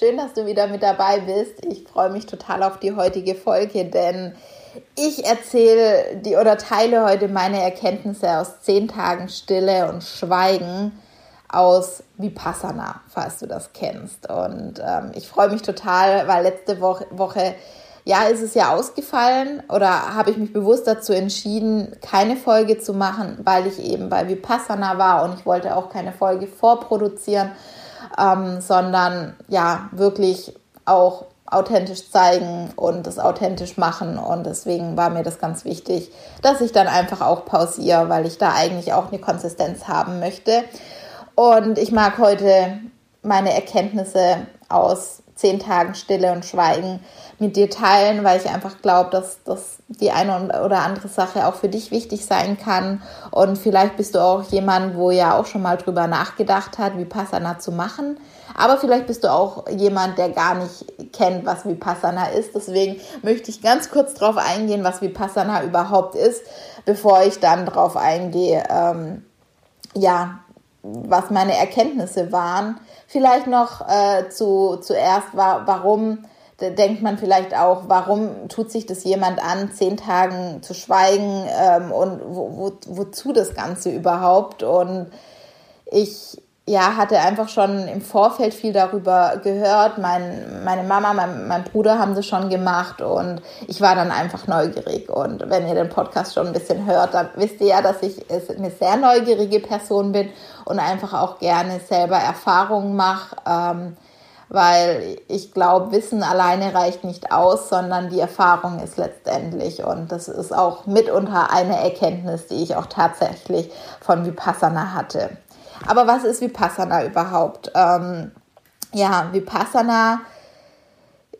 Schön, dass du wieder mit dabei bist. Ich freue mich total auf die heutige Folge, denn ich erzähle die oder teile heute meine Erkenntnisse aus zehn Tagen Stille und Schweigen aus Vipassana, falls du das kennst. Und ähm, ich freue mich total, weil letzte Woche, Woche ja, ist es ja ausgefallen oder habe ich mich bewusst dazu entschieden, keine Folge zu machen, weil ich eben bei Vipassana war und ich wollte auch keine Folge vorproduzieren ähm, sondern ja, wirklich auch authentisch zeigen und es authentisch machen. Und deswegen war mir das ganz wichtig, dass ich dann einfach auch pausiere, weil ich da eigentlich auch eine Konsistenz haben möchte. Und ich mag heute meine Erkenntnisse aus zehn Tagen Stille und Schweigen mit dir teilen, weil ich einfach glaube, dass das die eine oder andere Sache auch für dich wichtig sein kann. Und vielleicht bist du auch jemand, wo ja auch schon mal drüber nachgedacht hat, Vipassana zu machen. Aber vielleicht bist du auch jemand, der gar nicht kennt, was Vipassana ist. Deswegen möchte ich ganz kurz darauf eingehen, was Vipassana überhaupt ist, bevor ich dann darauf eingehe, ähm, ja, was meine Erkenntnisse waren. Vielleicht noch äh, zu, zuerst, war, warum denkt man vielleicht auch, warum tut sich das jemand an, zehn Tagen zu schweigen ähm, und wo, wo, wozu das Ganze überhaupt? Und ich ja, hatte einfach schon im Vorfeld viel darüber gehört. Mein, meine Mama, mein, mein Bruder haben das schon gemacht und ich war dann einfach neugierig. Und wenn ihr den Podcast schon ein bisschen hört, dann wisst ihr ja, dass ich eine sehr neugierige Person bin und einfach auch gerne selber Erfahrungen mache. Ähm, weil ich glaube, Wissen alleine reicht nicht aus, sondern die Erfahrung ist letztendlich. Und das ist auch mitunter eine Erkenntnis, die ich auch tatsächlich von Vipassana hatte. Aber was ist Vipassana überhaupt? Ähm, ja, Vipassana,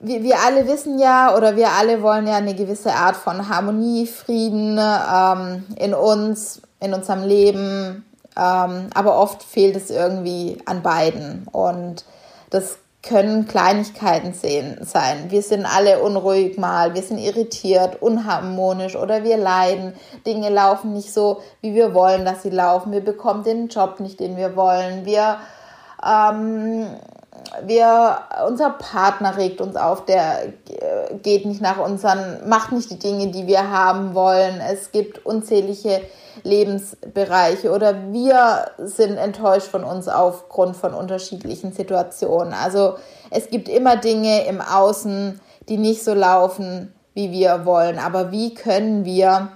wir, wir alle wissen ja oder wir alle wollen ja eine gewisse Art von Harmonie, Frieden ähm, in uns, in unserem Leben. Ähm, aber oft fehlt es irgendwie an beiden. Und das können Kleinigkeiten sein. Wir sind alle unruhig mal, wir sind irritiert, unharmonisch oder wir leiden. Dinge laufen nicht so, wie wir wollen, dass sie laufen. Wir bekommen den Job nicht, den wir wollen. Wir, ähm, wir, unser Partner regt uns auf, der äh, geht nicht nach unseren, macht nicht die Dinge, die wir haben wollen. Es gibt unzählige Lebensbereiche oder wir sind enttäuscht von uns aufgrund von unterschiedlichen Situationen. Also es gibt immer Dinge im Außen, die nicht so laufen, wie wir wollen. Aber wie können wir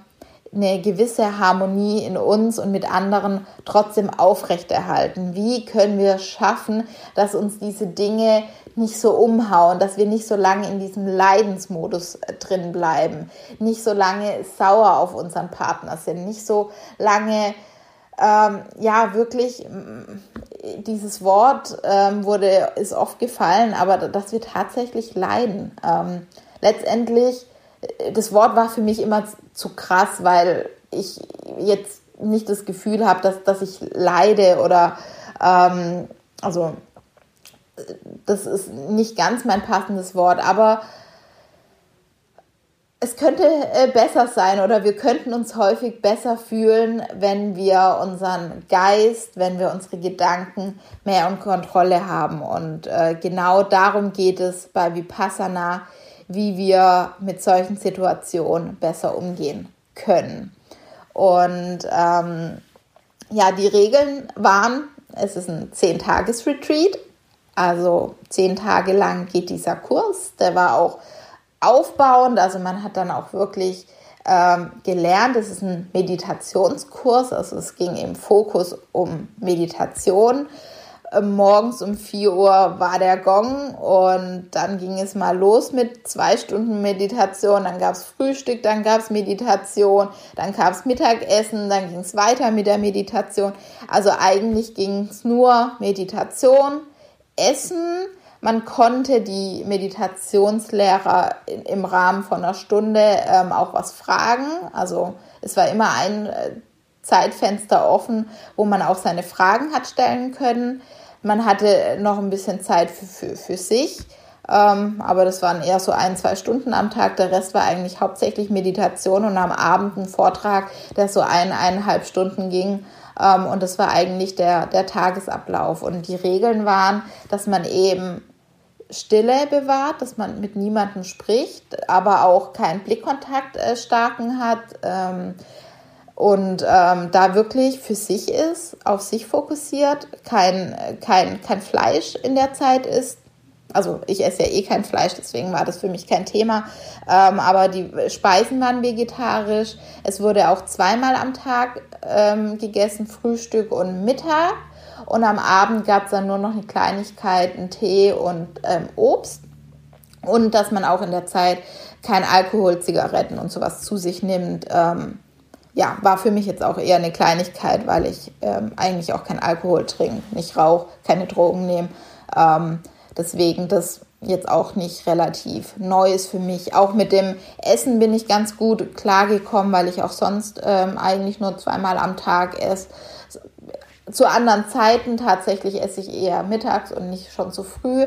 eine gewisse Harmonie in uns und mit anderen trotzdem aufrechterhalten? Wie können wir schaffen, dass uns diese Dinge nicht so umhauen, dass wir nicht so lange in diesem Leidensmodus äh, drin bleiben, nicht so lange sauer auf unseren Partner sind, nicht so lange ähm, ja wirklich dieses Wort ähm, wurde ist oft gefallen, aber dass wir tatsächlich leiden. Ähm, letztendlich äh, das Wort war für mich immer zu krass, weil ich jetzt nicht das Gefühl habe, dass, dass ich leide oder ähm, also das ist nicht ganz mein passendes Wort, aber es könnte äh, besser sein oder wir könnten uns häufig besser fühlen, wenn wir unseren Geist, wenn wir unsere Gedanken mehr unter Kontrolle haben. Und äh, genau darum geht es bei Vipassana, wie wir mit solchen Situationen besser umgehen können. Und ähm, ja, die Regeln waren, es ist ein 10-Tages-Retreat, also zehn Tage lang geht dieser Kurs. Der war auch aufbauend, also man hat dann auch wirklich ähm, gelernt. Es ist ein Meditationskurs, also es ging im Fokus um Meditation. Ähm, morgens um 4 Uhr war der Gong und dann ging es mal los mit zwei Stunden Meditation. Dann gab es Frühstück, dann gab es Meditation, dann gab es Mittagessen, dann ging es weiter mit der Meditation. Also eigentlich ging es nur Meditation Essen, man konnte die Meditationslehrer im Rahmen von einer Stunde ähm, auch was fragen. Also es war immer ein äh, Zeitfenster offen, wo man auch seine Fragen hat stellen können. Man hatte noch ein bisschen Zeit für, für, für sich. Ähm, aber das waren eher so ein, zwei Stunden am Tag. Der Rest war eigentlich hauptsächlich Meditation und am Abend ein Vortrag, der so ein, eineinhalb Stunden ging. Ähm, und das war eigentlich der, der Tagesablauf. Und die Regeln waren, dass man eben Stille bewahrt, dass man mit niemandem spricht, aber auch keinen Blickkontakt äh, starken hat. Ähm, und ähm, da wirklich für sich ist, auf sich fokussiert, kein, kein, kein Fleisch in der Zeit ist, also ich esse ja eh kein Fleisch, deswegen war das für mich kein Thema. Ähm, aber die Speisen waren vegetarisch. Es wurde auch zweimal am Tag ähm, gegessen, Frühstück und Mittag. Und am Abend gab es dann nur noch eine Kleinigkeit, einen Tee und ähm, Obst. Und dass man auch in der Zeit kein Alkohol, Zigaretten und sowas zu sich nimmt. Ähm, ja, war für mich jetzt auch eher eine Kleinigkeit, weil ich ähm, eigentlich auch kein Alkohol trinke, nicht rauche, keine Drogen nehme. Ähm, Deswegen das jetzt auch nicht relativ neu ist für mich. Auch mit dem Essen bin ich ganz gut klargekommen, weil ich auch sonst ähm, eigentlich nur zweimal am Tag esse. Zu anderen Zeiten tatsächlich esse ich eher mittags und nicht schon zu früh.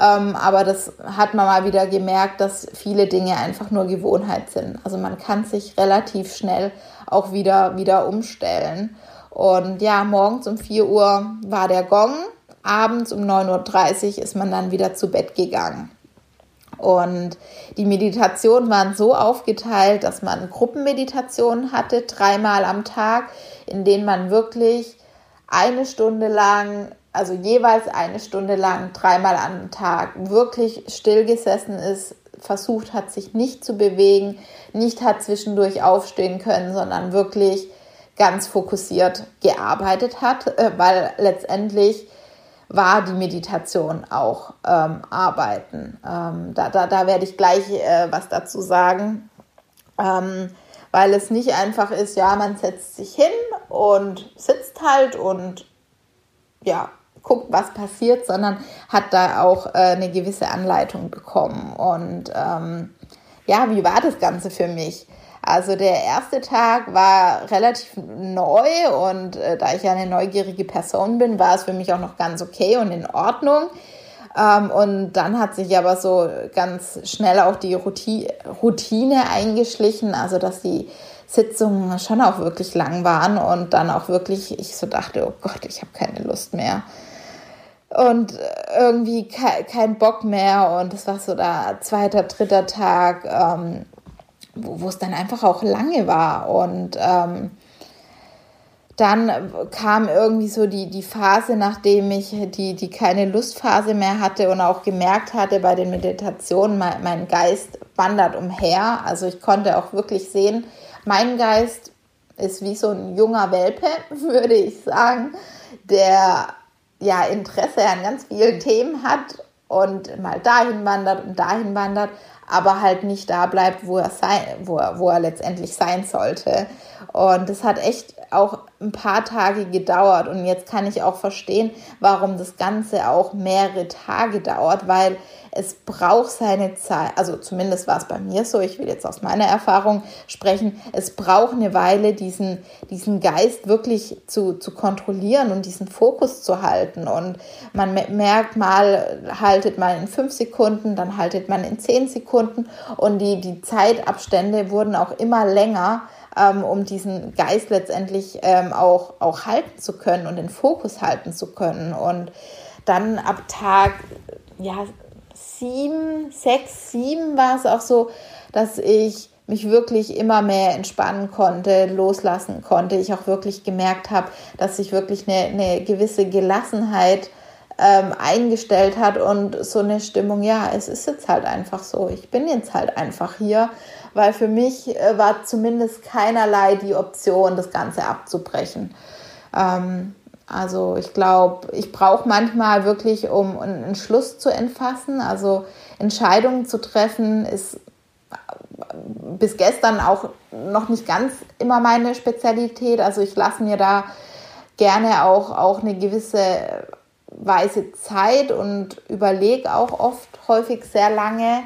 Ähm, aber das hat man mal wieder gemerkt, dass viele Dinge einfach nur Gewohnheit sind. Also man kann sich relativ schnell auch wieder, wieder umstellen. Und ja, morgens um 4 Uhr war der Gong abends um 9.30 Uhr ist man dann wieder zu Bett gegangen. Und die Meditationen waren so aufgeteilt, dass man Gruppenmeditationen hatte, dreimal am Tag, in denen man wirklich eine Stunde lang, also jeweils eine Stunde lang, dreimal am Tag wirklich still gesessen ist, versucht hat, sich nicht zu bewegen, nicht hat zwischendurch aufstehen können, sondern wirklich ganz fokussiert gearbeitet hat, äh, weil letztendlich war die Meditation auch ähm, Arbeiten. Ähm, da, da, da werde ich gleich äh, was dazu sagen, ähm, weil es nicht einfach ist, ja, man setzt sich hin und sitzt halt und ja, guckt, was passiert, sondern hat da auch äh, eine gewisse Anleitung bekommen. Und ähm, ja, wie war das Ganze für mich? Also der erste Tag war relativ neu und äh, da ich ja eine neugierige Person bin, war es für mich auch noch ganz okay und in Ordnung. Ähm, und dann hat sich aber so ganz schnell auch die Routine eingeschlichen, also dass die Sitzungen schon auch wirklich lang waren und dann auch wirklich, ich so dachte, oh Gott, ich habe keine Lust mehr und irgendwie kein Bock mehr und es war so der zweite, dritter Tag ähm, wo, wo es dann einfach auch lange war. Und ähm, dann kam irgendwie so die, die Phase, nachdem ich die, die keine Lustphase mehr hatte und auch gemerkt hatte bei den Meditationen, mein, mein Geist wandert umher. Also ich konnte auch wirklich sehen, mein Geist ist wie so ein junger Welpe, würde ich sagen, der ja Interesse an ganz vielen Themen hat und mal dahin wandert und dahin wandert, aber halt nicht da bleibt, wo er, sein, wo er, wo er letztendlich sein sollte. Und das hat echt auch ein paar Tage gedauert. Und jetzt kann ich auch verstehen, warum das Ganze auch mehrere Tage dauert, weil es braucht seine Zeit. Also zumindest war es bei mir so. Ich will jetzt aus meiner Erfahrung sprechen. Es braucht eine Weile, diesen, diesen Geist wirklich zu, zu kontrollieren und diesen Fokus zu halten. Und man merkt mal, haltet man in fünf Sekunden, dann haltet man in zehn Sekunden. Und die, die Zeitabstände wurden auch immer länger ähm, um diesen Geist letztendlich ähm, auch, auch halten zu können und den Fokus halten zu können. Und dann ab Tag ja, sieben, sechs, sieben war es auch so, dass ich mich wirklich immer mehr entspannen konnte, loslassen konnte. Ich auch wirklich gemerkt habe, dass sich wirklich eine, eine gewisse Gelassenheit ähm, eingestellt hat und so eine Stimmung, ja, es ist jetzt halt einfach so. Ich bin jetzt halt einfach hier weil für mich äh, war zumindest keinerlei die Option, das Ganze abzubrechen. Ähm, also ich glaube, ich brauche manchmal wirklich, um einen Schluss zu entfassen, also Entscheidungen zu treffen, ist bis gestern auch noch nicht ganz immer meine Spezialität. Also ich lasse mir da gerne auch, auch eine gewisse weise Zeit und überlege auch oft häufig sehr lange,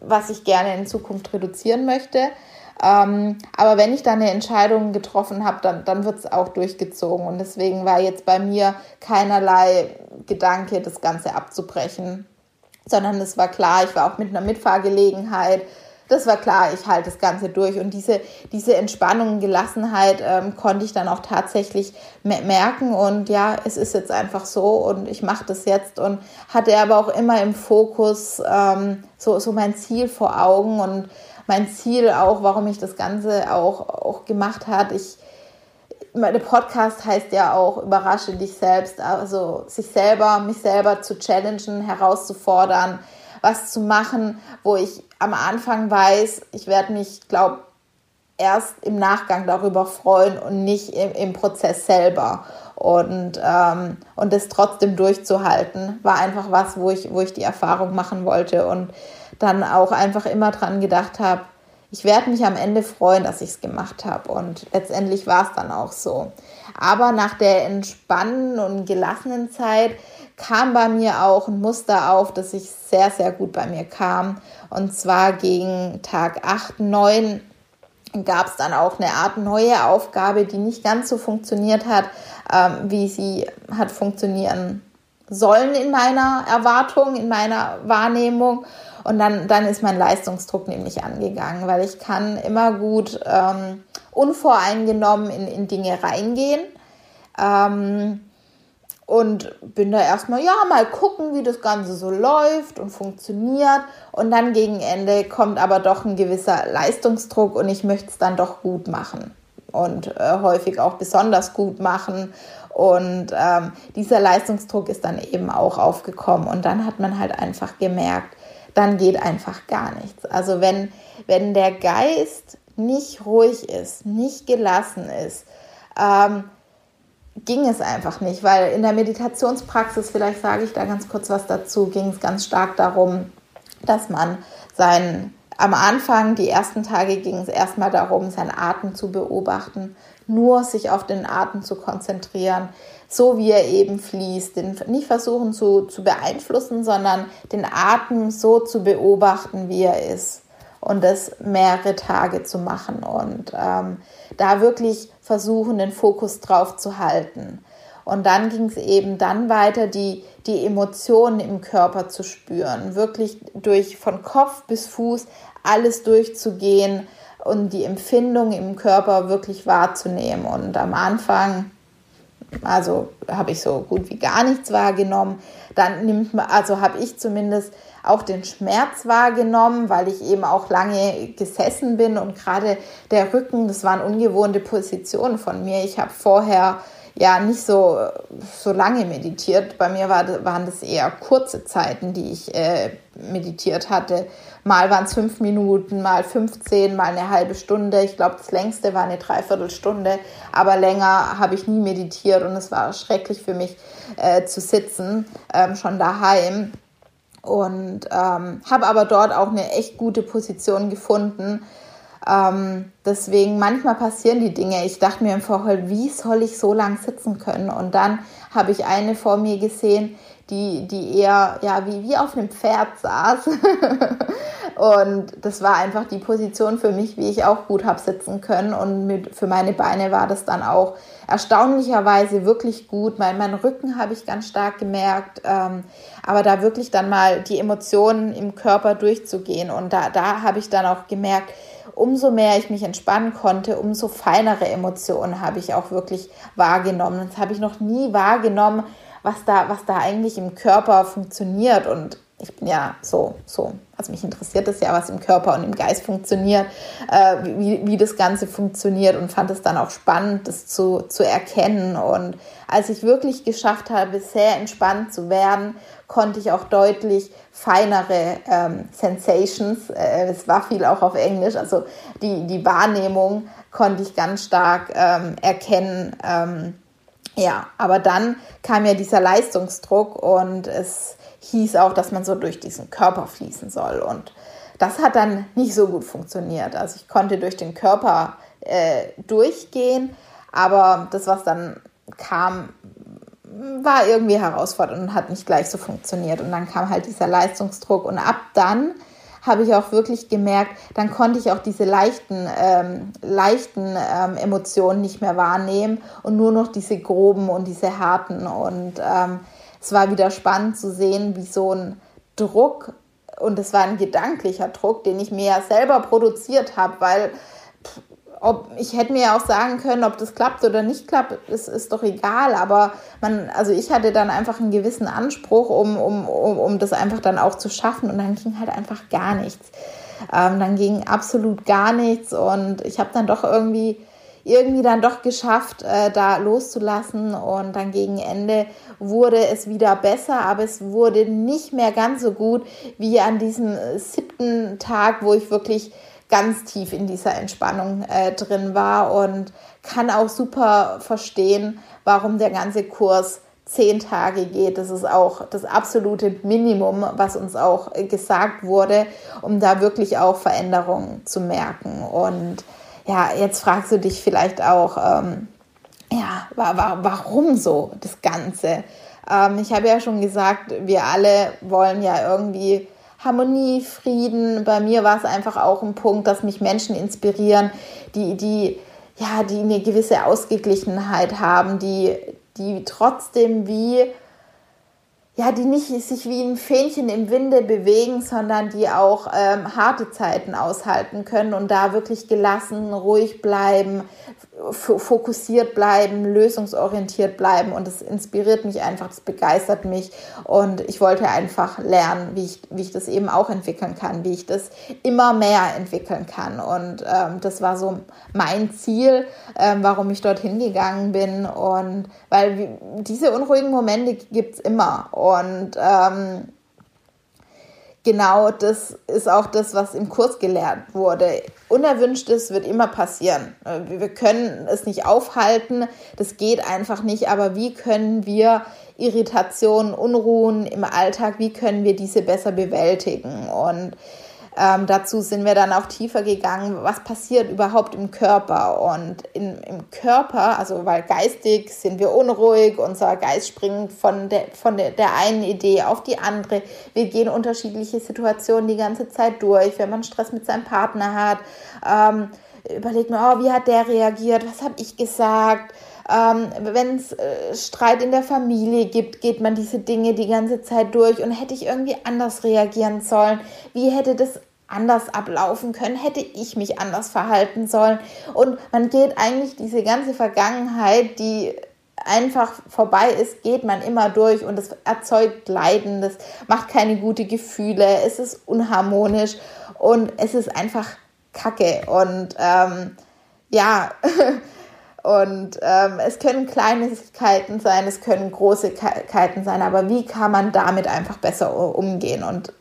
was ich gerne in Zukunft reduzieren möchte. Ähm, aber wenn ich dann eine Entscheidung getroffen habe, dann, dann wird es auch durchgezogen. Und deswegen war jetzt bei mir keinerlei Gedanke, das Ganze abzubrechen, sondern es war klar, ich war auch mit einer Mitfahrgelegenheit das war klar, ich halte das Ganze durch. Und diese, diese Entspannung, Gelassenheit ähm, konnte ich dann auch tatsächlich merken. Und ja, es ist jetzt einfach so und ich mache das jetzt und hatte aber auch immer im Fokus ähm, so, so mein Ziel vor Augen und mein Ziel auch, warum ich das Ganze auch, auch gemacht hat. Ich, der Podcast heißt ja auch Überrasche dich selbst, also sich selber, mich selber zu challengen, herauszufordern, was zu machen, wo ich am Anfang weiß, ich werde mich, glaube erst im Nachgang darüber freuen und nicht im, im Prozess selber. Und, ähm, und das trotzdem durchzuhalten, war einfach was, wo ich, wo ich die Erfahrung machen wollte und dann auch einfach immer dran gedacht habe, ich werde mich am Ende freuen, dass ich es gemacht habe. Und letztendlich war es dann auch so. Aber nach der entspannten und gelassenen Zeit kam bei mir auch ein Muster auf, das sich sehr, sehr gut bei mir kam. Und zwar gegen Tag 8, 9 gab es dann auch eine Art neue Aufgabe, die nicht ganz so funktioniert hat, ähm, wie sie hat funktionieren sollen in meiner Erwartung, in meiner Wahrnehmung. Und dann, dann ist mein Leistungsdruck nämlich angegangen, weil ich kann immer gut ähm, unvoreingenommen in, in Dinge reingehen. Ähm, und bin da erstmal, ja, mal gucken, wie das Ganze so läuft und funktioniert. Und dann gegen Ende kommt aber doch ein gewisser Leistungsdruck und ich möchte es dann doch gut machen und äh, häufig auch besonders gut machen. Und ähm, dieser Leistungsdruck ist dann eben auch aufgekommen. Und dann hat man halt einfach gemerkt, dann geht einfach gar nichts. Also wenn, wenn der Geist nicht ruhig ist, nicht gelassen ist, ähm, ging es einfach nicht, weil in der Meditationspraxis, vielleicht sage ich da ganz kurz was dazu, ging es ganz stark darum, dass man seinen, am Anfang, die ersten Tage ging es erstmal darum, seinen Atem zu beobachten, nur sich auf den Atem zu konzentrieren, so wie er eben fließt, den nicht versuchen zu, zu beeinflussen, sondern den Atem so zu beobachten, wie er ist und das mehrere Tage zu machen und ähm, da wirklich versuchen, den Fokus drauf zu halten. Und dann ging es eben dann weiter, die, die Emotionen im Körper zu spüren, wirklich durch von Kopf bis Fuß alles durchzugehen und die Empfindung im Körper wirklich wahrzunehmen. Und am Anfang, also habe ich so gut wie gar nichts wahrgenommen. Dann nimmt man, also habe ich zumindest auch den Schmerz wahrgenommen, weil ich eben auch lange gesessen bin und gerade der Rücken, das waren ungewohnte Positionen von mir. Ich habe vorher ja nicht so, so lange meditiert. Bei mir war, waren das eher kurze Zeiten, die ich äh, meditiert hatte. Mal waren es fünf Minuten, mal 15, mal eine halbe Stunde. Ich glaube, das längste war eine Dreiviertelstunde, aber länger habe ich nie meditiert und es war schrecklich für mich äh, zu sitzen, ähm, schon daheim und ähm, habe aber dort auch eine echt gute Position gefunden. Ähm, deswegen manchmal passieren die Dinge. Ich dachte mir im Vorfeld, wie soll ich so lang sitzen können? Und dann habe ich eine vor mir gesehen, die, die eher ja, wie, wie auf einem Pferd saß. und das war einfach die Position für mich, wie ich auch gut habe sitzen können. Und mit, für meine Beine war das dann auch erstaunlicherweise wirklich gut. Mein, mein Rücken habe ich ganz stark gemerkt. Ähm, aber da wirklich dann mal die Emotionen im Körper durchzugehen. Und da, da habe ich dann auch gemerkt, umso mehr ich mich entspannen konnte, umso feinere Emotionen habe ich auch wirklich wahrgenommen. Das habe ich noch nie wahrgenommen was da, was da eigentlich im Körper funktioniert. Und ich bin ja so, so, also mich interessiert das ja, was im Körper und im Geist funktioniert, äh, wie, wie das Ganze funktioniert und fand es dann auch spannend, das zu, zu erkennen. Und als ich wirklich geschafft habe, sehr entspannt zu werden, konnte ich auch deutlich feinere ähm, Sensations, äh, es war viel auch auf Englisch, also die, die Wahrnehmung konnte ich ganz stark ähm, erkennen. Ähm, ja, aber dann kam ja dieser Leistungsdruck und es hieß auch, dass man so durch diesen Körper fließen soll. Und das hat dann nicht so gut funktioniert. Also ich konnte durch den Körper äh, durchgehen, aber das, was dann kam, war irgendwie herausfordernd und hat nicht gleich so funktioniert. Und dann kam halt dieser Leistungsdruck. Und ab dann habe ich auch wirklich gemerkt, dann konnte ich auch diese leichten, ähm, leichten ähm, Emotionen nicht mehr wahrnehmen und nur noch diese groben und diese harten. Und ähm, es war wieder spannend zu sehen, wie so ein Druck, und es war ein gedanklicher Druck, den ich mir ja selber produziert habe, weil ob ich hätte mir ja auch sagen können, ob das klappt oder nicht klappt, ist, ist doch egal. Aber man, also ich hatte dann einfach einen gewissen Anspruch, um, um, um, um das einfach dann auch zu schaffen. Und dann ging halt einfach gar nichts. Ähm, dann ging absolut gar nichts. Und ich habe dann doch irgendwie, irgendwie dann doch geschafft, äh, da loszulassen. Und dann gegen Ende wurde es wieder besser, aber es wurde nicht mehr ganz so gut wie an diesem siebten Tag, wo ich wirklich ganz tief in dieser Entspannung äh, drin war und kann auch super verstehen, warum der ganze Kurs zehn Tage geht. Das ist auch das absolute Minimum, was uns auch gesagt wurde, um da wirklich auch Veränderungen zu merken. Und ja, jetzt fragst du dich vielleicht auch, ähm, ja, warum so das Ganze? Ähm, ich habe ja schon gesagt, wir alle wollen ja irgendwie Harmonie, Frieden. Bei mir war es einfach auch ein Punkt, dass mich Menschen inspirieren, die, die, ja, die eine gewisse Ausgeglichenheit haben, die, die trotzdem wie, ja, die nicht sich wie ein Fähnchen im Winde bewegen, sondern die auch ähm, harte Zeiten aushalten können und da wirklich gelassen, ruhig bleiben, fokussiert bleiben, lösungsorientiert bleiben und das inspiriert mich einfach, das begeistert mich und ich wollte einfach lernen, wie ich, wie ich das eben auch entwickeln kann, wie ich das immer mehr entwickeln kann und ähm, das war so mein Ziel, ähm, warum ich dorthin gegangen bin und weil diese unruhigen Momente gibt es immer und ähm, genau das ist auch das, was im Kurs gelernt wurde. Unerwünschtes wird immer passieren. Wir können es nicht aufhalten, das geht einfach nicht, aber wie können wir Irritationen, Unruhen im Alltag, wie können wir diese besser bewältigen? Und ähm, dazu sind wir dann auch tiefer gegangen, was passiert überhaupt im Körper. Und in, im Körper, also weil geistig sind wir unruhig, unser Geist springt von, der, von der, der einen Idee auf die andere. Wir gehen unterschiedliche Situationen die ganze Zeit durch. Wenn man Stress mit seinem Partner hat, ähm, überlegt man, oh, wie hat der reagiert, was habe ich gesagt. Ähm, Wenn es äh, Streit in der Familie gibt, geht man diese Dinge die ganze Zeit durch und hätte ich irgendwie anders reagieren sollen? Wie hätte das anders ablaufen können, hätte ich mich anders verhalten sollen. Und man geht eigentlich diese ganze Vergangenheit, die einfach vorbei ist, geht man immer durch und es erzeugt Leiden, das macht keine gute Gefühle, es ist unharmonisch und es ist einfach Kacke. Und ähm, ja, und ähm, es können Kleinigkeiten sein, es können Großigkeiten sein, aber wie kann man damit einfach besser umgehen? Und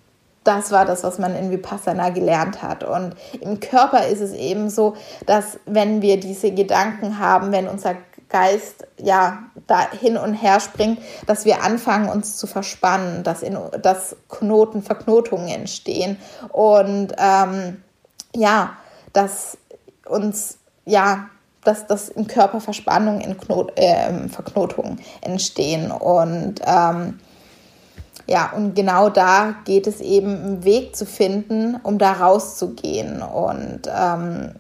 das war das, was man in Vipassana gelernt hat. Und im Körper ist es eben so, dass wenn wir diese Gedanken haben, wenn unser Geist ja da hin und her springt, dass wir anfangen, uns zu verspannen, dass, in, dass Knoten, Verknotungen entstehen und ähm, ja, dass uns ja dass, dass im Körper Verspannungen, in Knot, äh, Verknotungen entstehen und ähm, ja, und genau da geht es eben, einen Weg zu finden, um da rauszugehen. Und ähm,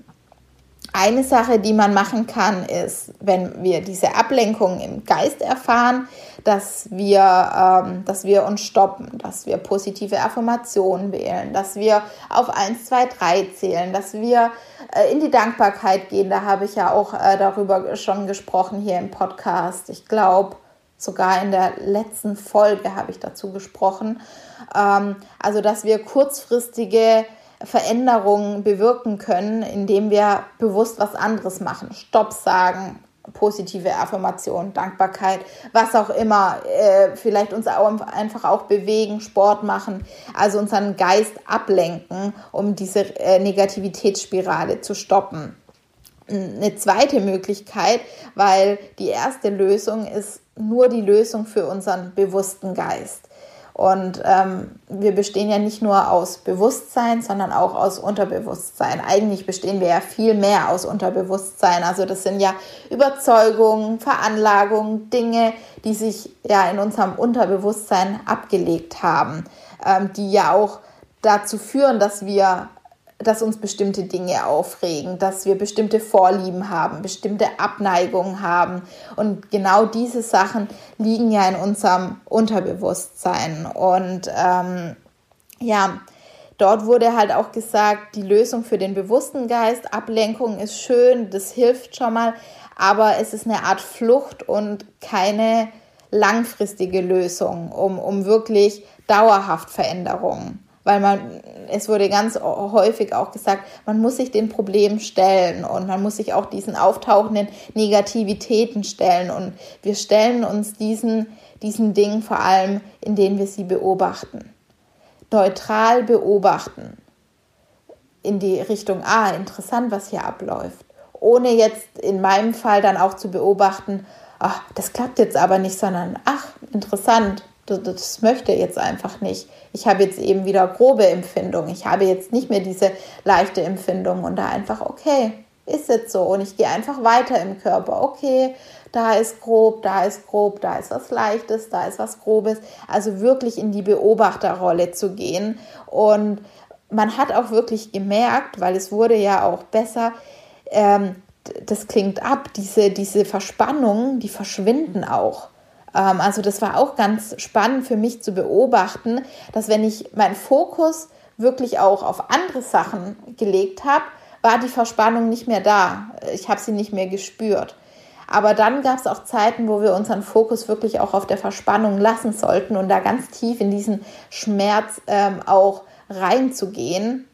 eine Sache, die man machen kann, ist, wenn wir diese Ablenkung im Geist erfahren, dass wir, ähm, dass wir uns stoppen, dass wir positive Affirmationen wählen, dass wir auf 1, 2, 3 zählen, dass wir äh, in die Dankbarkeit gehen. Da habe ich ja auch äh, darüber schon gesprochen hier im Podcast. Ich glaube, Sogar in der letzten Folge habe ich dazu gesprochen. Ähm, also, dass wir kurzfristige Veränderungen bewirken können, indem wir bewusst was anderes machen. Stopp sagen, positive Affirmation, Dankbarkeit, was auch immer, äh, vielleicht uns auch einfach auch bewegen, Sport machen, also unseren Geist ablenken, um diese äh, Negativitätsspirale zu stoppen. Eine zweite Möglichkeit, weil die erste Lösung ist nur die Lösung für unseren bewussten Geist. Und ähm, wir bestehen ja nicht nur aus Bewusstsein, sondern auch aus Unterbewusstsein. Eigentlich bestehen wir ja viel mehr aus Unterbewusstsein. Also das sind ja Überzeugungen, Veranlagungen, Dinge, die sich ja in unserem Unterbewusstsein abgelegt haben, ähm, die ja auch dazu führen, dass wir dass uns bestimmte Dinge aufregen, dass wir bestimmte Vorlieben haben, bestimmte Abneigungen haben. Und genau diese Sachen liegen ja in unserem Unterbewusstsein. Und ähm, ja, dort wurde halt auch gesagt, die Lösung für den bewussten Geist, Ablenkung ist schön, das hilft schon mal, aber es ist eine Art Flucht und keine langfristige Lösung, um, um wirklich dauerhaft Veränderungen weil man, es wurde ganz häufig auch gesagt, man muss sich den Problemen stellen und man muss sich auch diesen auftauchenden Negativitäten stellen und wir stellen uns diesen, diesen Dingen vor allem, indem wir sie beobachten. Neutral beobachten. In die Richtung, ah, interessant, was hier abläuft. Ohne jetzt in meinem Fall dann auch zu beobachten, ach, das klappt jetzt aber nicht, sondern ach, interessant, das, das möchte jetzt einfach nicht. Ich habe jetzt eben wieder grobe Empfindung. Ich habe jetzt nicht mehr diese leichte Empfindung und da einfach, okay, ist jetzt so. Und ich gehe einfach weiter im Körper. Okay, da ist grob, da ist grob, da ist was Leichtes, da ist was Grobes. Also wirklich in die Beobachterrolle zu gehen. Und man hat auch wirklich gemerkt, weil es wurde ja auch besser, ähm, das klingt ab, diese, diese Verspannungen, die verschwinden auch. Ähm, also das war auch ganz spannend für mich zu beobachten, dass wenn ich meinen Fokus wirklich auch auf andere Sachen gelegt habe, war die Verspannung nicht mehr da. Ich habe sie nicht mehr gespürt. Aber dann gab es auch Zeiten, wo wir unseren Fokus wirklich auch auf der Verspannung lassen sollten und da ganz tief in diesen Schmerz ähm, auch reinzugehen.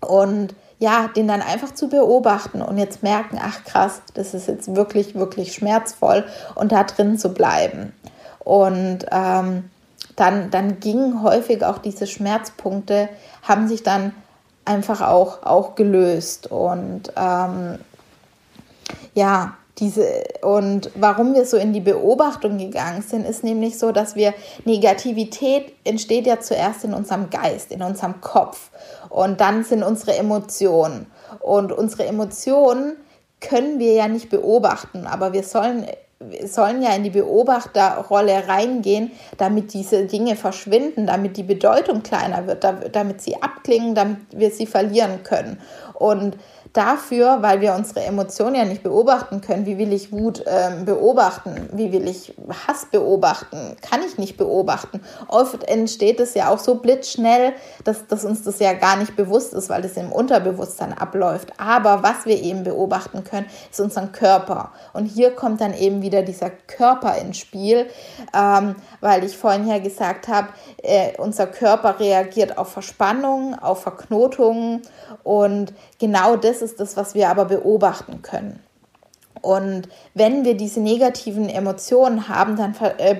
Und ja, den dann einfach zu beobachten und jetzt merken, ach krass, das ist jetzt wirklich, wirklich schmerzvoll und da drin zu bleiben. Und ähm, dann, dann gingen häufig auch diese Schmerzpunkte, haben sich dann einfach auch, auch gelöst. Und ähm, ja, diese, und warum wir so in die Beobachtung gegangen sind, ist nämlich so, dass wir Negativität entsteht ja zuerst in unserem Geist, in unserem Kopf. Und dann sind unsere Emotionen. Und unsere Emotionen können wir ja nicht beobachten, aber wir sollen sollen ja in die Beobachterrolle reingehen, damit diese Dinge verschwinden, damit die Bedeutung kleiner wird, damit sie abklingen, damit wir sie verlieren können. Und dafür, weil wir unsere Emotionen ja nicht beobachten können. Wie will ich Wut ähm, beobachten? Wie will ich Hass beobachten? Kann ich nicht beobachten. Oft entsteht es ja auch so blitzschnell, dass, dass uns das ja gar nicht bewusst ist, weil es im Unterbewusstsein abläuft. Aber was wir eben beobachten können, ist unseren Körper. Und hier kommt dann eben wieder dieser Körper ins Spiel, ähm, weil ich vorhin ja gesagt habe, äh, unser Körper reagiert auf Verspannungen, auf Verknotungen und genau das ist das, was wir aber beobachten können. Und wenn wir diese negativen Emotionen haben, dann äh,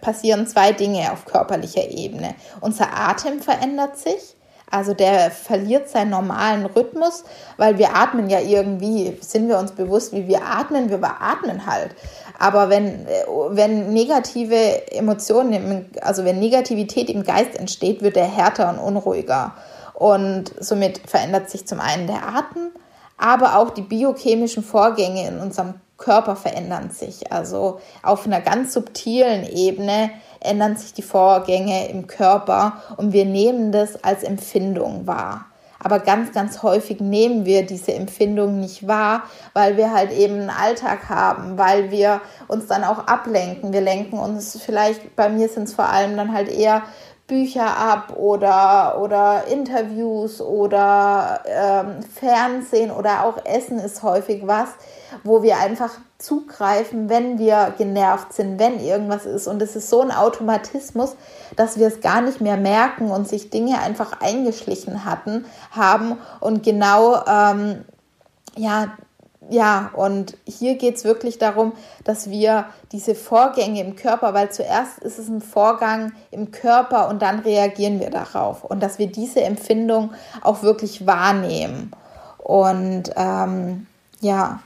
passieren zwei Dinge auf körperlicher Ebene. Unser Atem verändert sich, also der verliert seinen normalen Rhythmus, weil wir atmen ja irgendwie, sind wir uns bewusst, wie wir atmen, wir atmen halt. Aber wenn, äh, wenn negative Emotionen, also wenn Negativität im Geist entsteht, wird er härter und unruhiger. Und somit verändert sich zum einen der Atem, aber auch die biochemischen Vorgänge in unserem Körper verändern sich. Also auf einer ganz subtilen Ebene ändern sich die Vorgänge im Körper und wir nehmen das als Empfindung wahr. Aber ganz, ganz häufig nehmen wir diese Empfindung nicht wahr, weil wir halt eben einen Alltag haben, weil wir uns dann auch ablenken. Wir lenken uns vielleicht, bei mir sind es vor allem dann halt eher Bücher ab oder, oder Interviews oder ähm, Fernsehen oder auch Essen ist häufig was, wo wir einfach zugreifen, wenn wir genervt sind, wenn irgendwas ist. Und es ist so ein Automatismus, dass wir es gar nicht mehr merken und sich Dinge einfach eingeschlichen hatten, haben und genau ähm, ja ja, und hier geht es wirklich darum, dass wir diese Vorgänge im Körper, weil zuerst ist es ein Vorgang im Körper und dann reagieren wir darauf und dass wir diese Empfindung auch wirklich wahrnehmen. Und ähm, ja,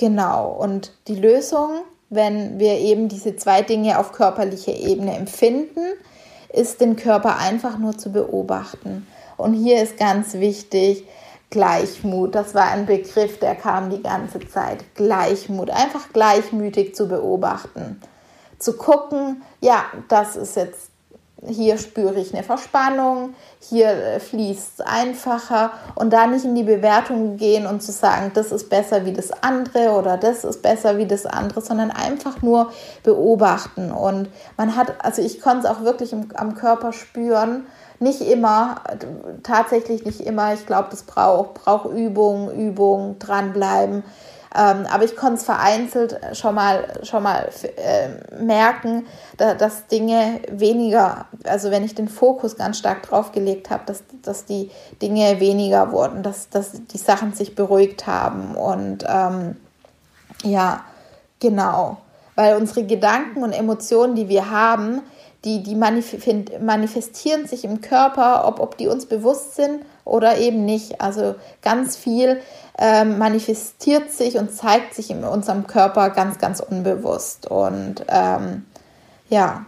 genau. Und die Lösung wenn wir eben diese zwei Dinge auf körperlicher Ebene empfinden, ist den Körper einfach nur zu beobachten. Und hier ist ganz wichtig, Gleichmut. Das war ein Begriff, der kam die ganze Zeit. Gleichmut. Einfach gleichmütig zu beobachten. Zu gucken, ja, das ist jetzt hier spüre ich eine Verspannung, hier äh, fließt es einfacher und da nicht in die Bewertung gehen und zu sagen, das ist besser wie das andere oder das ist besser wie das andere, sondern einfach nur beobachten. Und man hat, also ich konnte es auch wirklich im, am Körper spüren, nicht immer, tatsächlich nicht immer. Ich glaube, das braucht, braucht Übung, Übung, dranbleiben. Ähm, aber ich konnte es vereinzelt schon mal, schon mal äh, merken, da, dass Dinge weniger, also wenn ich den Fokus ganz stark drauf gelegt habe, dass, dass die Dinge weniger wurden, dass, dass die Sachen sich beruhigt haben. Und ähm, ja, genau. Weil unsere Gedanken und Emotionen, die wir haben, die, die manifestieren sich im Körper, ob, ob die uns bewusst sind oder eben nicht. Also ganz viel ähm, manifestiert sich und zeigt sich in unserem Körper ganz, ganz unbewusst. Und ähm, ja,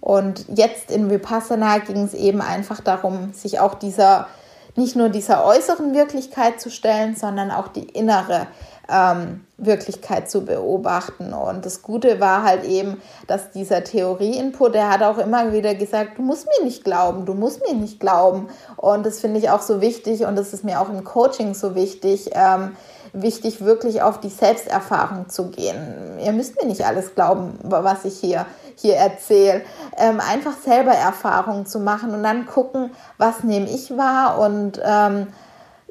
und jetzt in Vipassana ging es eben einfach darum, sich auch dieser, nicht nur dieser äußeren Wirklichkeit zu stellen, sondern auch die innere ähm, Wirklichkeit zu beobachten. Und das Gute war halt eben, dass dieser Theorie-Input, der hat auch immer wieder gesagt, du musst mir nicht glauben, du musst mir nicht glauben. Und das finde ich auch so wichtig und das ist mir auch im Coaching so wichtig. Ähm, wichtig, wirklich auf die Selbsterfahrung zu gehen. Ihr müsst mir nicht alles glauben, was ich hier, hier erzähle. Ähm, einfach selber Erfahrungen zu machen und dann gucken, was nehme ich wahr und ähm,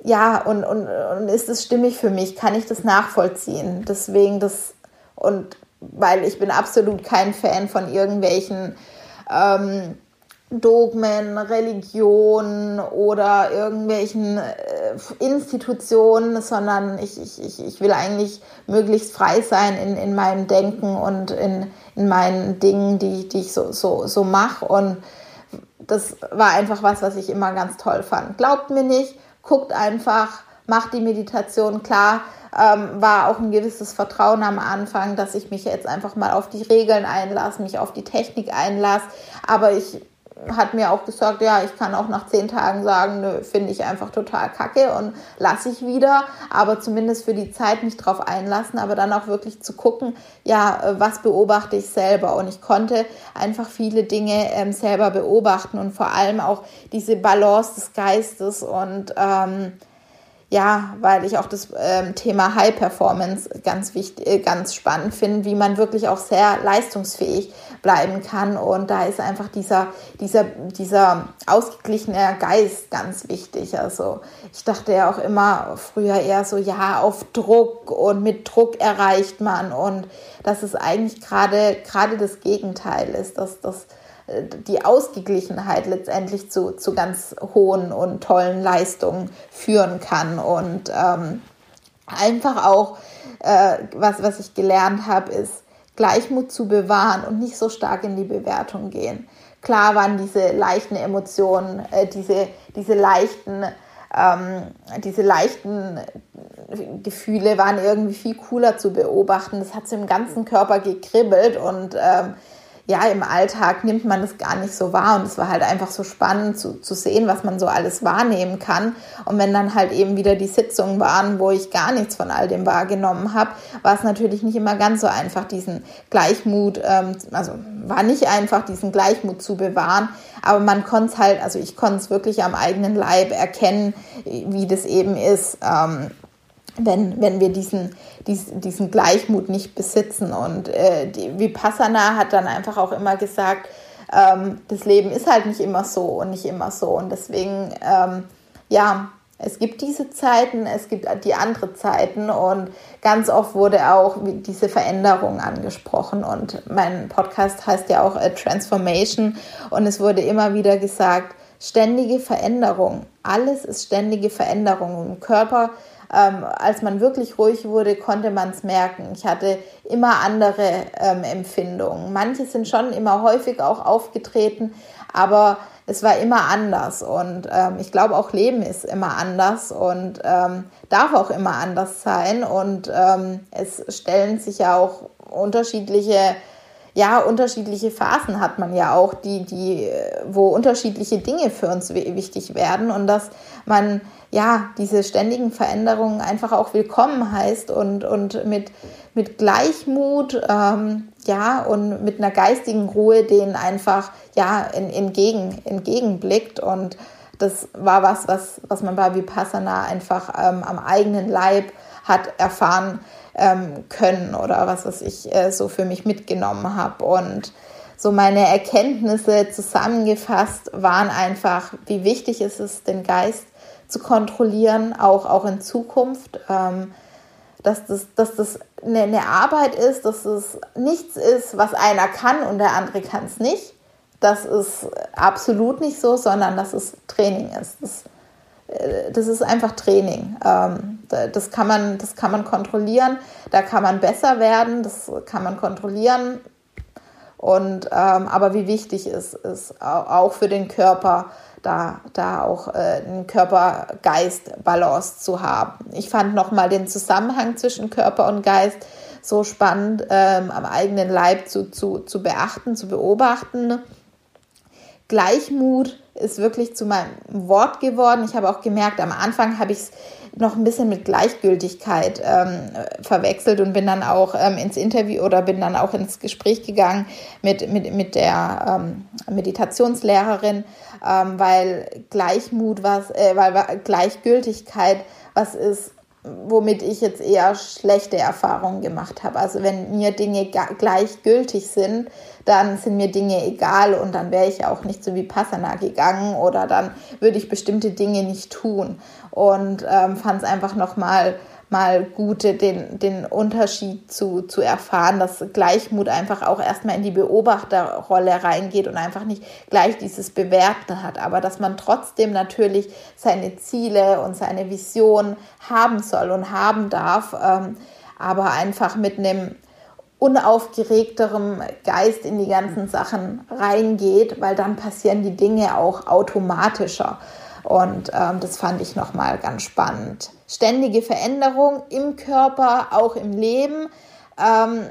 ja, und, und, und ist es stimmig für mich? Kann ich das nachvollziehen? Deswegen das, und weil ich bin absolut kein Fan von irgendwelchen ähm, Dogmen, Religionen oder irgendwelchen äh, Institutionen, sondern ich, ich, ich will eigentlich möglichst frei sein in, in meinem Denken und in, in meinen Dingen, die, die ich so, so, so mache. Und das war einfach was, was ich immer ganz toll fand. Glaubt mir nicht, guckt einfach, macht die Meditation klar. Ähm, war auch ein gewisses Vertrauen am Anfang, dass ich mich jetzt einfach mal auf die Regeln einlasse, mich auf die Technik einlasse. Aber ich hat mir auch gesagt, ja, ich kann auch nach zehn Tagen sagen, finde ich einfach total kacke und lasse ich wieder, aber zumindest für die Zeit mich drauf einlassen, aber dann auch wirklich zu gucken, ja, äh, was beobachte ich selber? Und ich konnte einfach viele Dinge ähm, selber beobachten und vor allem auch diese Balance des Geistes und ähm, ja, weil ich auch das ähm, Thema High Performance ganz wichtig, äh, ganz spannend finde, wie man wirklich auch sehr leistungsfähig bleiben kann. Und da ist einfach dieser, dieser, dieser ausgeglichene Geist ganz wichtig. Also ich dachte ja auch immer früher eher so, ja, auf Druck und mit Druck erreicht man. Und dass es eigentlich gerade, gerade das Gegenteil ist, dass das die Ausgeglichenheit letztendlich zu, zu ganz hohen und tollen Leistungen führen kann. Und ähm, einfach auch, äh, was, was ich gelernt habe, ist, Gleichmut zu bewahren und nicht so stark in die Bewertung gehen. Klar waren diese leichten Emotionen, äh, diese, diese leichten ähm, diese leichten Gefühle waren irgendwie viel cooler zu beobachten. Das hat so im ganzen Körper gekribbelt und ähm, ja, im Alltag nimmt man das gar nicht so wahr und es war halt einfach so spannend zu, zu sehen, was man so alles wahrnehmen kann. Und wenn dann halt eben wieder die Sitzungen waren, wo ich gar nichts von all dem wahrgenommen habe, war es natürlich nicht immer ganz so einfach, diesen Gleichmut, ähm, also war nicht einfach, diesen Gleichmut zu bewahren, aber man konnte es halt, also ich konnte es wirklich am eigenen Leib erkennen, wie das eben ist. Ähm, wenn, wenn wir diesen, diesen, diesen Gleichmut nicht besitzen. Und äh, die Vipassana hat dann einfach auch immer gesagt, ähm, das Leben ist halt nicht immer so und nicht immer so. Und deswegen, ähm, ja, es gibt diese Zeiten, es gibt die andere Zeiten. Und ganz oft wurde auch diese Veränderung angesprochen. Und mein Podcast heißt ja auch Transformation. Und es wurde immer wieder gesagt, ständige Veränderung, alles ist ständige Veränderung. Im Körper ähm, als man wirklich ruhig wurde, konnte man es merken. Ich hatte immer andere ähm, Empfindungen. Manche sind schon immer häufig auch aufgetreten, aber es war immer anders und ähm, ich glaube auch Leben ist immer anders und ähm, darf auch immer anders sein und ähm, es stellen sich ja auch unterschiedliche ja, unterschiedliche Phasen hat man ja auch, die, die, wo unterschiedliche Dinge für uns wichtig werden und dass man ja diese ständigen Veränderungen einfach auch willkommen heißt und, und mit, mit Gleichmut, ähm, ja, und mit einer geistigen Ruhe denen einfach ja in, entgegen, entgegenblickt und das war was, was, was man bei Vipassana einfach ähm, am eigenen Leib hat erfahren ähm, können oder was, was ich äh, so für mich mitgenommen habe. Und so meine Erkenntnisse zusammengefasst waren einfach, wie wichtig ist es, den Geist zu kontrollieren, auch, auch in Zukunft. Ähm, dass das, dass das eine, eine Arbeit ist, dass es nichts ist, was einer kann und der andere kann es nicht. Das ist absolut nicht so, sondern dass es Training ist. Das äh, das ist einfach Training. Ähm, das, kann man, das kann man kontrollieren, da kann man besser werden, das kann man kontrollieren. Und, ähm, aber wie wichtig ist es auch für den Körper, da, da auch äh, einen Körper-Geist-Balance zu haben. Ich fand nochmal den Zusammenhang zwischen Körper und Geist so spannend ähm, am eigenen Leib zu, zu, zu beachten, zu beobachten. Gleichmut ist wirklich zu meinem Wort geworden. Ich habe auch gemerkt, am Anfang habe ich es noch ein bisschen mit Gleichgültigkeit ähm, verwechselt und bin dann auch ähm, ins Interview oder bin dann auch ins Gespräch gegangen mit, mit, mit der ähm, Meditationslehrerin, ähm, weil Gleichmut was, äh, weil Gleichgültigkeit was ist, womit ich jetzt eher schlechte Erfahrungen gemacht habe. Also wenn mir Dinge gleichgültig sind, dann sind mir Dinge egal und dann wäre ich auch nicht so wie Passana gegangen oder dann würde ich bestimmte Dinge nicht tun und ähm, fand es einfach nochmal mal gut, den, den Unterschied zu, zu erfahren, dass Gleichmut einfach auch erstmal in die Beobachterrolle reingeht und einfach nicht gleich dieses Bewerten hat, aber dass man trotzdem natürlich seine Ziele und seine Vision haben soll und haben darf, ähm, aber einfach mit einem unaufgeregterem Geist in die ganzen Sachen reingeht, weil dann passieren die Dinge auch automatischer. Und ähm, das fand ich nochmal ganz spannend. Ständige Veränderung im Körper, auch im Leben, ähm,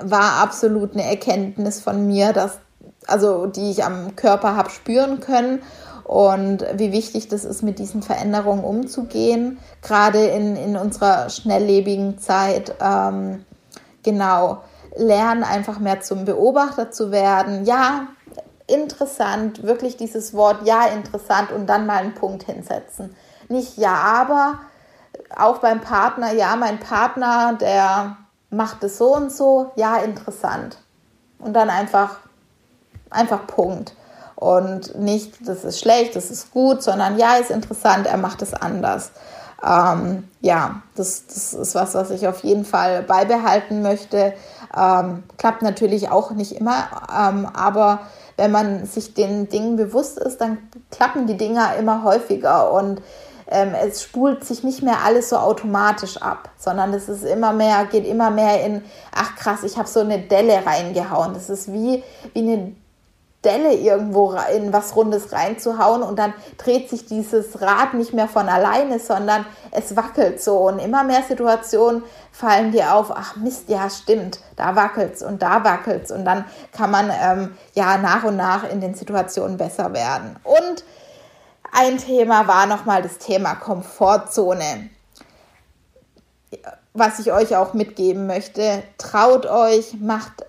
war absolut eine Erkenntnis von mir, dass, also die ich am Körper habe spüren können und wie wichtig das ist, mit diesen Veränderungen umzugehen, gerade in, in unserer schnelllebigen Zeit. Ähm, genau, lernen einfach mehr zum Beobachter zu werden. Ja, interessant, wirklich dieses Wort ja interessant und dann mal einen Punkt hinsetzen. Nicht ja, aber auch beim Partner, ja, mein Partner, der macht es so und so, ja, interessant. Und dann einfach, einfach Punkt. Und nicht, das ist schlecht, das ist gut, sondern ja, ist interessant, er macht es anders. Ähm, ja, das, das ist was, was ich auf jeden Fall beibehalten möchte. Ähm, klappt natürlich auch nicht immer, ähm, aber wenn man sich den Dingen bewusst ist, dann klappen die Dinger immer häufiger und ähm, es spult sich nicht mehr alles so automatisch ab, sondern es ist immer mehr, geht immer mehr in, ach krass, ich habe so eine Delle reingehauen. Das ist wie, wie eine Delle irgendwo in was Rundes reinzuhauen und dann dreht sich dieses Rad nicht mehr von alleine, sondern es wackelt so und immer mehr Situationen fallen dir auf, ach Mist, ja stimmt, da wackelt's und da wackelt's und dann kann man ähm, ja nach und nach in den Situationen besser werden. Und ein Thema war nochmal das Thema Komfortzone. Was ich euch auch mitgeben möchte, traut euch, macht,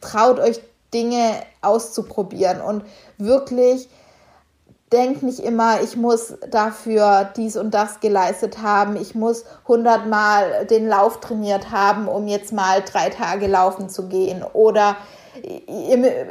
traut euch Dinge auszuprobieren. Und wirklich denkt nicht immer, ich muss dafür dies und das geleistet haben, ich muss hundertmal den Lauf trainiert haben, um jetzt mal drei Tage laufen zu gehen. Oder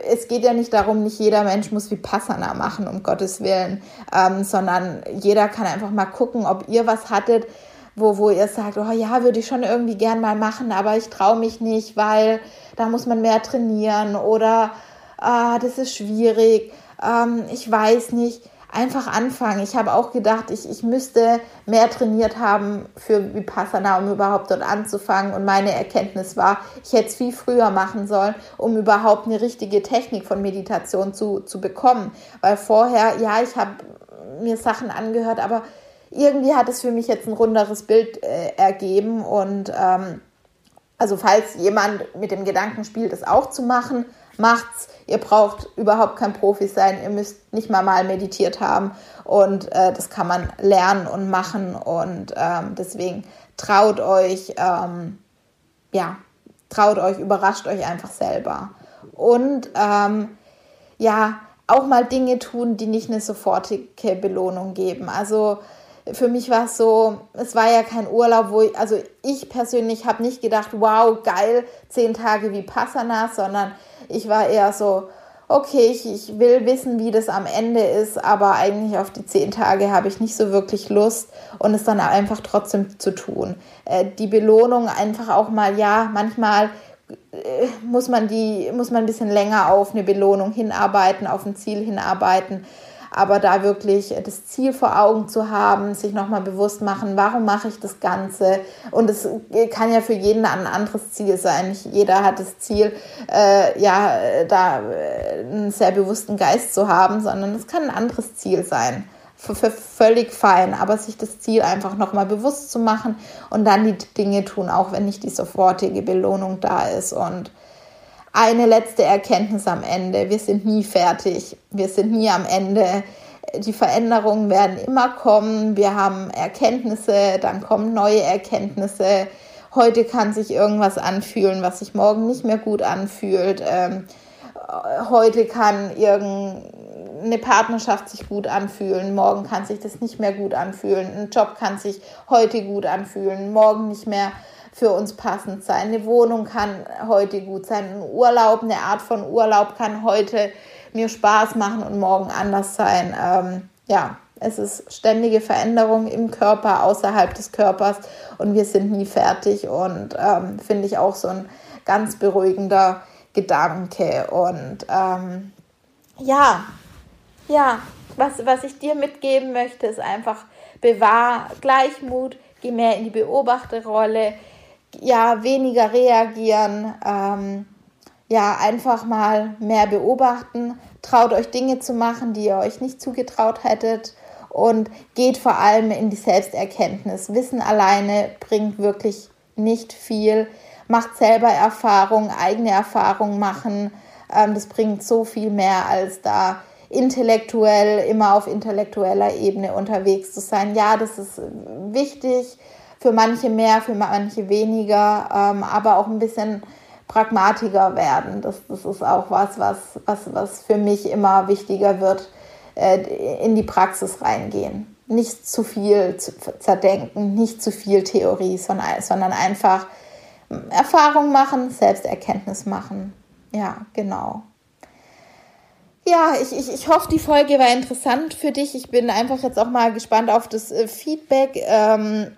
es geht ja nicht darum, nicht jeder Mensch muss wie Passana machen, um Gottes Willen, ähm, sondern jeder kann einfach mal gucken, ob ihr was hattet, wo, wo ihr sagt, oh ja, würde ich schon irgendwie gern mal machen, aber ich traue mich nicht, weil da muss man mehr trainieren oder ah, das ist schwierig, ähm, ich weiß nicht. einfach anfangen. Ich habe auch gedacht, ich, ich müsste mehr trainiert haben für Vipassana, um überhaupt dort anzufangen. Und meine Erkenntnis war, ich hätte es viel früher machen sollen, um überhaupt eine richtige Technik von Meditation zu, zu bekommen. Weil vorher, ja, ich habe mir Sachen angehört, aber irgendwie hat es für mich jetzt ein runderes Bild äh, ergeben. Und ähm, also falls jemand mit dem Gedanken spielt, es auch zu machen, macht's. Ihr braucht überhaupt kein Profi sein. Ihr müsst nicht mal mal meditiert haben. Und äh, das kann man lernen und machen. Und ähm, deswegen traut euch, ähm, ja, traut euch, überrascht euch einfach selber. Und ähm, ja, auch mal Dinge tun, die nicht eine sofortige Belohnung geben. Also für mich war es so, es war ja kein Urlaub, wo ich, also ich persönlich habe nicht gedacht, wow, geil, zehn Tage wie Passana, sondern ich war eher so, okay, ich, ich will wissen, wie das am Ende ist, aber eigentlich auf die zehn Tage habe ich nicht so wirklich Lust und es dann einfach trotzdem zu tun. Äh, die Belohnung einfach auch mal, ja, manchmal äh, muss man die, muss man ein bisschen länger auf eine Belohnung hinarbeiten, auf ein Ziel hinarbeiten aber da wirklich das Ziel vor Augen zu haben, sich nochmal bewusst machen, warum mache ich das Ganze? Und es kann ja für jeden ein anderes Ziel sein. Nicht jeder hat das Ziel, äh, ja, da äh, einen sehr bewussten Geist zu haben, sondern es kann ein anderes Ziel sein. Für, völlig fein, aber sich das Ziel einfach nochmal bewusst zu machen und dann die Dinge tun, auch wenn nicht die sofortige Belohnung da ist. Und eine letzte Erkenntnis am Ende. Wir sind nie fertig. Wir sind nie am Ende. Die Veränderungen werden immer kommen. Wir haben Erkenntnisse, dann kommen neue Erkenntnisse. Heute kann sich irgendwas anfühlen, was sich morgen nicht mehr gut anfühlt. Ähm, heute kann irgendeine Partnerschaft sich gut anfühlen, morgen kann sich das nicht mehr gut anfühlen. Ein Job kann sich heute gut anfühlen, morgen nicht mehr für uns passend sein. Eine Wohnung kann heute gut sein. Ein Urlaub, eine Art von Urlaub kann heute mir Spaß machen und morgen anders sein. Ähm, ja, es ist ständige Veränderung im Körper, außerhalb des Körpers und wir sind nie fertig und ähm, finde ich auch so ein ganz beruhigender Gedanke. Und ähm, ja, ja, was, was ich dir mitgeben möchte, ist einfach bewahr Gleichmut, geh mehr in die Beobachterrolle, ja, weniger reagieren, ähm, ja, einfach mal mehr beobachten, traut euch Dinge zu machen, die ihr euch nicht zugetraut hättet und geht vor allem in die Selbsterkenntnis. Wissen alleine bringt wirklich nicht viel. Macht selber Erfahrung, eigene Erfahrung machen. Ähm, das bringt so viel mehr als da intellektuell, immer auf intellektueller Ebene unterwegs zu sein. Ja, das ist wichtig, für manche mehr, für manche weniger, ähm, aber auch ein bisschen pragmatiker werden. Das, das ist auch was, was, was, was für mich immer wichtiger wird, äh, in die Praxis reingehen. Nicht zu viel zu zerdenken, nicht zu viel Theorie, sondern, sondern einfach Erfahrung machen, Selbsterkenntnis machen. Ja, genau. Ja, ich, ich, ich hoffe, die Folge war interessant für dich. Ich bin einfach jetzt auch mal gespannt auf das äh, Feedback. Ähm,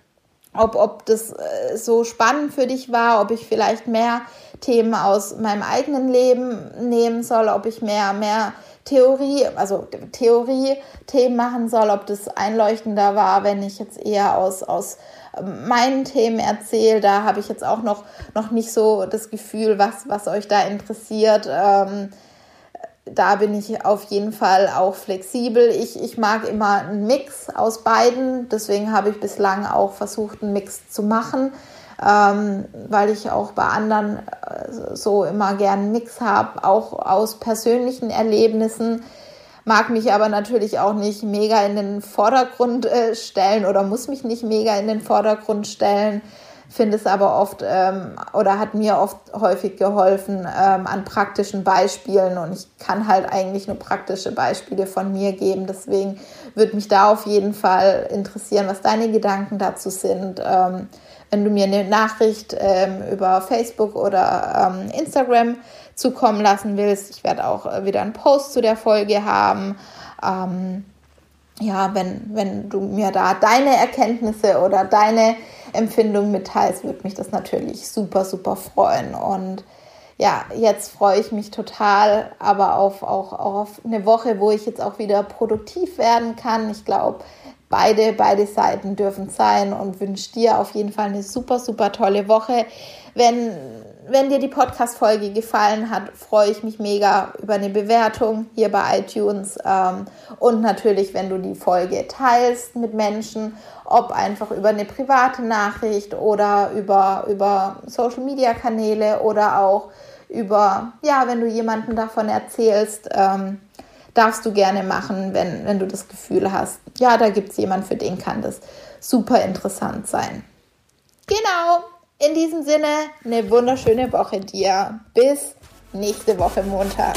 ob, ob das äh, so spannend für dich war, ob ich vielleicht mehr Themen aus meinem eigenen Leben nehmen soll, ob ich mehr, mehr Theorie, also Theorie-Themen machen soll, ob das einleuchtender war, wenn ich jetzt eher aus, aus ähm, meinen Themen erzähle. Da habe ich jetzt auch noch, noch nicht so das Gefühl, was, was euch da interessiert. Ähm, da bin ich auf jeden Fall auch flexibel. Ich, ich mag immer einen Mix aus beiden. Deswegen habe ich bislang auch versucht, einen Mix zu machen, ähm, weil ich auch bei anderen äh, so immer gern einen Mix habe, auch aus persönlichen Erlebnissen. Mag mich aber natürlich auch nicht mega in den Vordergrund äh, stellen oder muss mich nicht mega in den Vordergrund stellen finde es aber oft ähm, oder hat mir oft häufig geholfen ähm, an praktischen Beispielen und ich kann halt eigentlich nur praktische Beispiele von mir geben. Deswegen würde mich da auf jeden Fall interessieren, was deine Gedanken dazu sind. Ähm, wenn du mir eine Nachricht ähm, über Facebook oder ähm, Instagram zukommen lassen willst, ich werde auch äh, wieder einen Post zu der Folge haben ähm, ja, wenn, wenn du mir da deine Erkenntnisse oder deine Empfindungen mitteilst, würde mich das natürlich super, super freuen. Und ja, jetzt freue ich mich total, aber auf, auch, auch auf eine Woche, wo ich jetzt auch wieder produktiv werden kann. Ich glaube, beide, beide Seiten dürfen sein und wünsche dir auf jeden Fall eine super, super tolle Woche. Wenn, wenn dir die Podcast-Folge gefallen hat, freue ich mich mega über eine Bewertung hier bei iTunes ähm, und natürlich, wenn du die Folge teilst mit Menschen, ob einfach über eine private Nachricht oder über, über Social-Media-Kanäle oder auch über, ja, wenn du jemanden davon erzählst. Ähm, darfst du gerne machen, wenn, wenn du das Gefühl hast, ja, da gibt es jemanden, für den kann das super interessant sein. Genau, in diesem Sinne, eine wunderschöne Woche dir. Bis nächste Woche Montag.